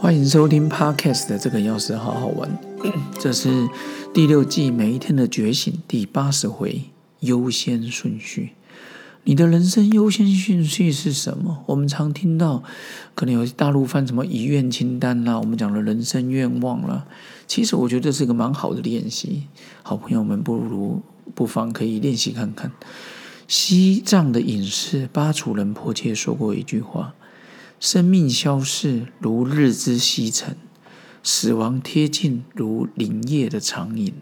欢迎收听 Podcast 的这个钥匙好好玩，这是第六季每一天的觉醒第八十回优先顺序。你的人生优先顺序是什么？我们常听到，可能有大陆翻什么遗愿清单啦，我们讲的人生愿望啦。其实我觉得是一个蛮好的练习，好朋友们不如不妨可以练习看看。西藏的隐士巴楚仁迫切说过一句话。生命消逝如日之西沉，死亡贴近如林叶的长影。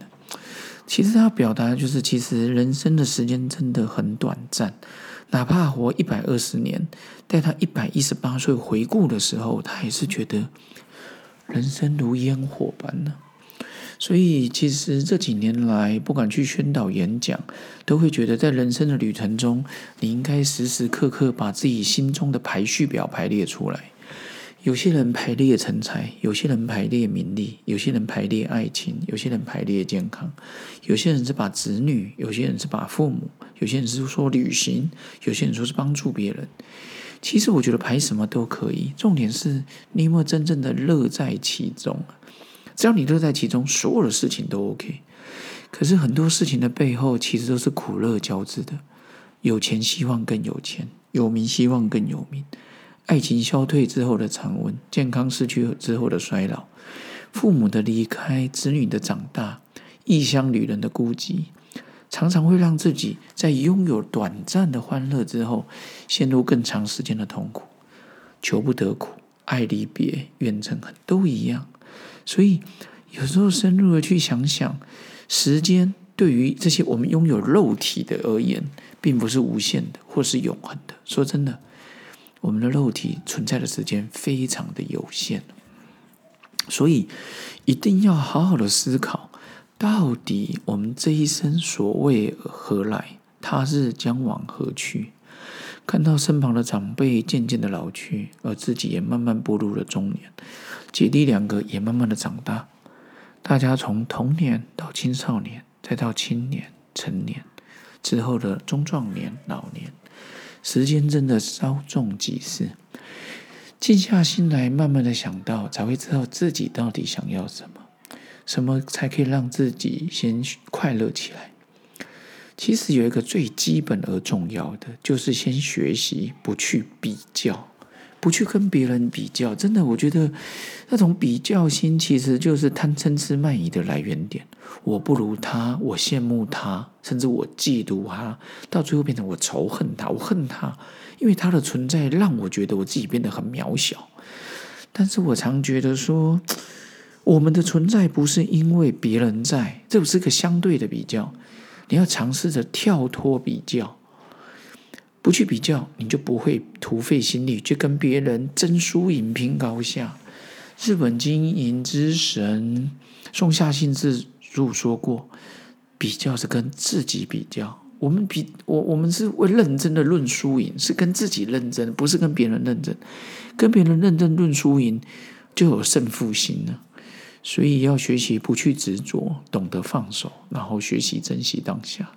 其实他表达就是，其实人生的时间真的很短暂。哪怕活一百二十年，在他一百一十八岁回顾的时候，他还是觉得人生如烟火般呢。所以，其实这几年来，不管去宣导演讲，都会觉得在人生的旅程中，你应该时时刻刻把自己心中的排序表排列出来。有些人排列成才，有些人排列名利，有些人排列爱情，有些人排列健康，有些人是把子女，有些人是把父母，有些人是说旅行，有些人说是帮助别人。其实，我觉得排什么都可以，重点是你有没有真正的乐在其中。只要你乐在其中，所有的事情都 OK。可是很多事情的背后，其实都是苦乐交织的。有钱希望更有钱，有名希望更有名。爱情消退之后的长温，健康失去之后的衰老，父母的离开，子女的长大，异乡旅人的孤寂，常常会让自己在拥有短暂的欢乐之后，陷入更长时间的痛苦。求不得苦，爱离别，怨憎恨，都一样。所以，有时候深入的去想想，时间对于这些我们拥有肉体的而言，并不是无限的，或是永恒的。说真的，我们的肉体存在的时间非常的有限。所以，一定要好好的思考，到底我们这一生所为何来？他是将往何去？看到身旁的长辈渐渐的老去，而自己也慢慢步入了中年。姐弟两个也慢慢的长大，大家从童年到青少年，再到青年、成年之后的中壮年、老年，时间真的稍纵即逝。静下心来，慢慢的想到，才会知道自己到底想要什么，什么才可以让自己先快乐起来。其实有一个最基本而重要的，就是先学习不去比较。不去跟别人比较，真的，我觉得那种比较心其实就是贪嗔痴慢疑的来源点。我不如他，我羡慕他，甚至我嫉妒他，到最后变成我仇恨他，我恨他，因为他的存在让我觉得我自己变得很渺小。但是我常觉得说，我们的存在不是因为别人在，这不是个相对的比较，你要尝试着跳脱比较。不去比较，你就不会徒费心力去跟别人争输赢、拼高下。日本经营之神松下幸之助说过：“比较是跟自己比较。我们比我，我们是会认真的论输赢，是跟自己认真，不是跟别人认真。跟别人认真论输赢，就有胜负心了。所以要学习不去执着，懂得放手，然后学习珍惜当下。”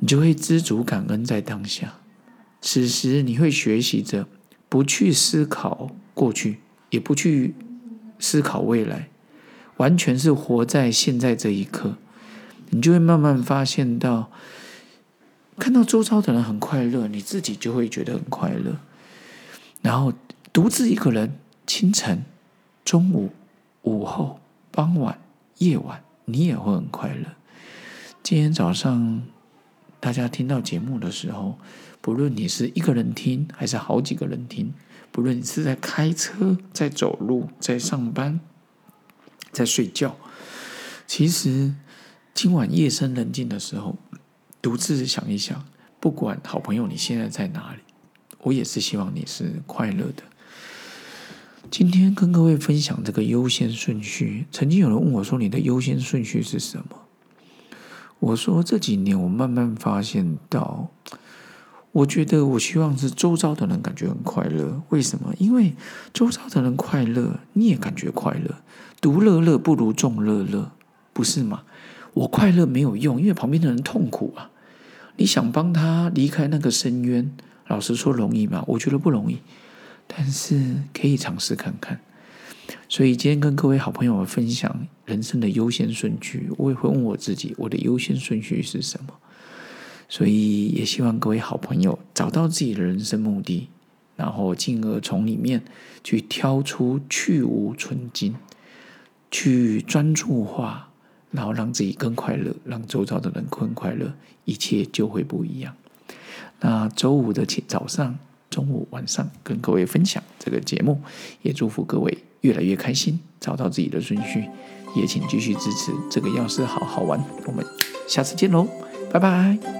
你就会知足感恩在当下，此时你会学习着不去思考过去，也不去思考未来，完全是活在现在这一刻。你就会慢慢发现到，看到周遭的人很快乐，你自己就会觉得很快乐。然后独自一个人，清晨、中午、午后、傍晚、夜晚，你也会很快乐。今天早上。大家听到节目的时候，不论你是一个人听还是好几个人听，不论你是在开车、在走路、在上班、在睡觉，其实今晚夜深人静的时候，独自想一想，不管好朋友你现在在哪里，我也是希望你是快乐的。今天跟各位分享这个优先顺序，曾经有人问我说：“你的优先顺序是什么？”我说这几年我慢慢发现到，我觉得我希望是周遭的人感觉很快乐。为什么？因为周遭的人快乐，你也感觉快乐。独乐乐不如众乐乐，不是吗？我快乐没有用，因为旁边的人痛苦啊。你想帮他离开那个深渊，老实说容易吗？我觉得不容易，但是可以尝试看看。所以今天跟各位好朋友分享人生的优先顺序，我也会问我自己，我的优先顺序是什么？所以也希望各位好朋友找到自己的人生目的，然后进而从里面去挑出去无存金，去专注化，然后让自己更快乐，让周遭的人更快乐，一切就会不一样。那周五的早上、中午、晚上跟各位分享这个节目，也祝福各位越来越开心，找到自己的顺序，也请继续支持这个药师好好玩。我们下次见喽，拜拜。